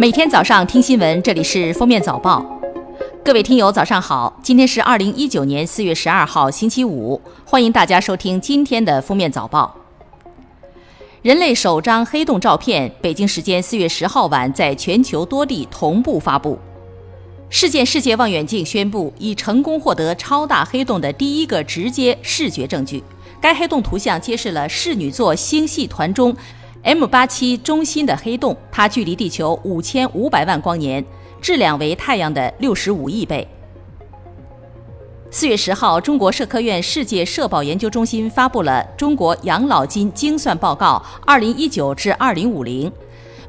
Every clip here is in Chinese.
每天早上听新闻，这里是封面早报。各位听友，早上好！今天是二零一九年四月十二号，星期五。欢迎大家收听今天的封面早报。人类首张黑洞照片，北京时间四月十号晚在全球多地同步发布。事件世界望远镜宣布，已成功获得超大黑洞的第一个直接视觉证据。该黑洞图像揭示了室女座星系团中 M 八七中心的黑洞，它距离地球五千五百万光年，质量为太阳的六十五亿倍。四月十号，中国社科院世界社保研究中心发布了《中国养老金精算报告（二零一九至二零五零）》，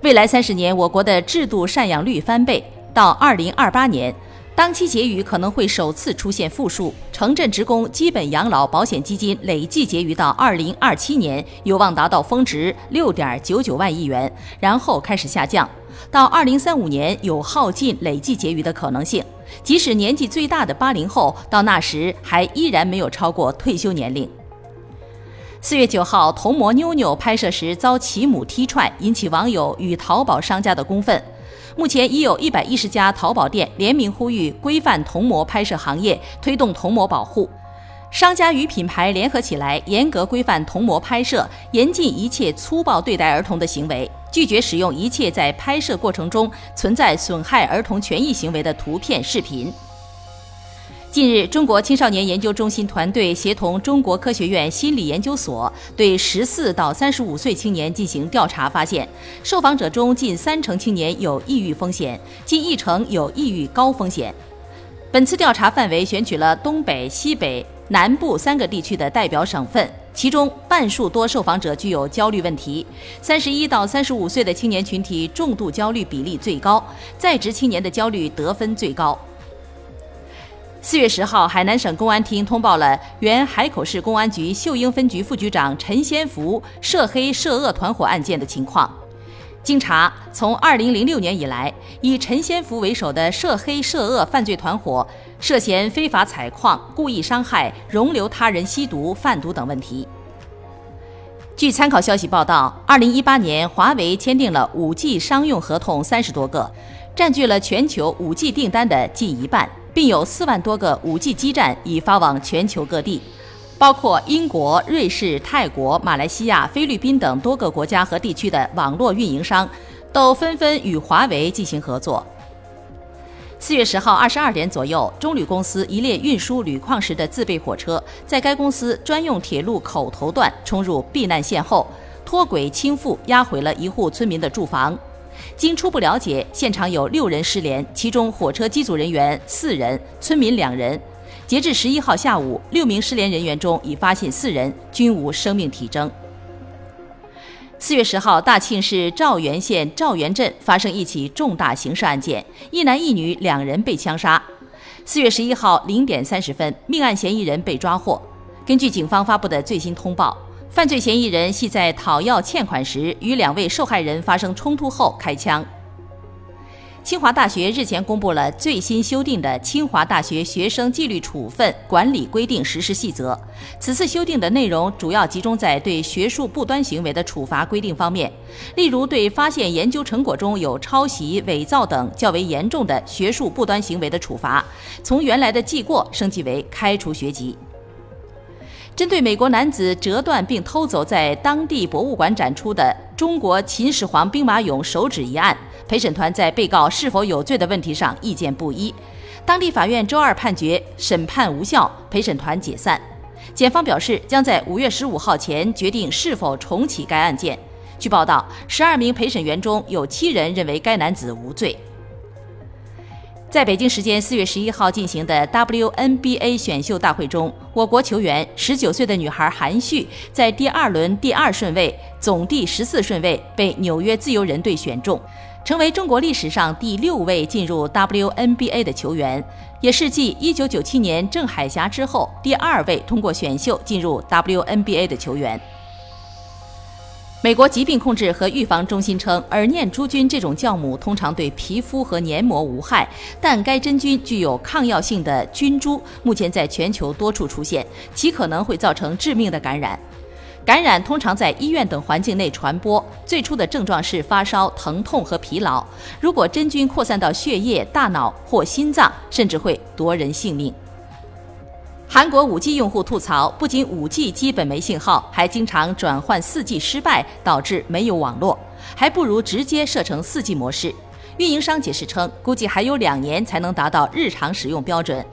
未来三十年，我国的制度赡养率翻倍。到二零二八年，当期结余可能会首次出现负数。城镇职工基本养老保险基金累计结余到二零二七年有望达到峰值六点九九万亿元，然后开始下降。到二零三五年有耗尽累计结余的可能性。即使年纪最大的八零后，到那时还依然没有超过退休年龄。四月九号，童模妞妞拍摄时遭其母踢踹，引起网友与淘宝商家的公愤。目前已有一百一十家淘宝店联名呼吁规范童模拍摄行业，推动童模保护。商家与品牌联合起来，严格规范童模拍摄，严禁一切粗暴对待儿童的行为，拒绝使用一切在拍摄过程中存在损害儿童权益行为的图片、视频。近日，中国青少年研究中心团队协同中国科学院心理研究所对十四到三十五岁青年进行调查，发现受访者中近三成青年有抑郁风险，近一成有抑郁高风险。本次调查范围选取了东北、西北、南部三个地区的代表省份，其中半数多受访者具有焦虑问题。三十一到三十五岁的青年群体重度焦虑比例最高，在职青年的焦虑得分最高。四月十号，海南省公安厅通报了原海口市公安局秀英分局副局长陈先福涉黑涉恶团伙案件的情况。经查，从二零零六年以来，以陈先福为首的涉黑涉恶犯罪团伙涉嫌非法采矿、故意伤害、容留他人吸毒、贩毒等问题。据参考消息报道，二零一八年，华为签订了五 G 商用合同三十多个，占据了全球五 G 订单的近一半。并有四万多个 5G 基站已发往全球各地，包括英国、瑞士、泰国、马来西亚、菲律宾等多个国家和地区的网络运营商，都纷纷与华为进行合作。四月十号二十二点左右，中铝公司一列运输铝矿石的自备火车，在该公司专用铁路口头段冲入避难线后，脱轨倾覆，压毁了一户村民的住房。经初步了解，现场有六人失联，其中火车机组人员四人，村民两人。截至十一号下午，六名失联人员中已发现四人均无生命体征。四月十号，大庆市肇源县肇源镇发生一起重大刑事案件，一男一女两人被枪杀。四月十一号零点三十分，命案嫌疑人被抓获。根据警方发布的最新通报。犯罪嫌疑人系在讨要欠款时与两位受害人发生冲突后开枪。清华大学日前公布了最新修订的《清华大学学生纪律处分管理规定实施细则》。此次修订的内容主要集中在对学术不端行为的处罚规定方面，例如对发现研究成果中有抄袭、伪造等较为严重的学术不端行为的处罚，从原来的记过升级为开除学籍。针对美国男子折断并偷走在当地博物馆展出的中国秦始皇兵马俑手指一案，陪审团在被告是否有罪的问题上意见不一。当地法院周二判决审判无效，陪审团解散。检方表示，将在五月十五号前决定是否重启该案件。据报道，十二名陪审员中有七人认为该男子无罪。在北京时间四月十一号进行的 WNBA 选秀大会中，我国球员十九岁的女孩韩旭在第二轮第二顺位，总第十四顺位被纽约自由人队选中，成为中国历史上第六位进入 WNBA 的球员，也是继一九九七年郑海霞之后第二位通过选秀进入 WNBA 的球员。美国疾病控制和预防中心称，耳念珠菌这种酵母通常对皮肤和黏膜无害，但该真菌具有抗药性的菌株目前在全球多处出现，其可能会造成致命的感染。感染通常在医院等环境内传播，最初的症状是发烧、疼痛和疲劳。如果真菌扩散到血液、大脑或心脏，甚至会夺人性命。韩国 5G 用户吐槽，不仅 5G 基本没信号，还经常转换 4G 失败，导致没有网络，还不如直接设成 4G 模式。运营商解释称，估计还有两年才能达到日常使用标准。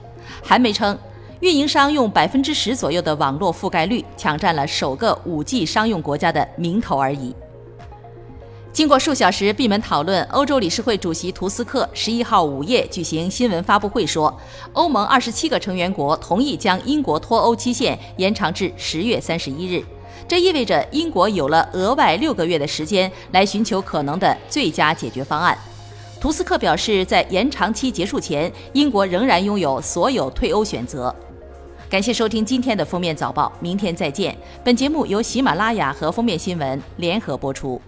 韩媒称，运营商用百分之十左右的网络覆盖率，抢占了首个 5G 商用国家的名头而已。经过数小时闭门讨论，欧洲理事会主席图斯克十一号午夜举行新闻发布会说，欧盟二十七个成员国同意将英国脱欧期限延长至十月三十一日。这意味着英国有了额外六个月的时间来寻求可能的最佳解决方案。图斯克表示，在延长期结束前，英国仍然拥有所有退欧选择。感谢收听今天的封面早报，明天再见。本节目由喜马拉雅和封面新闻联合播出。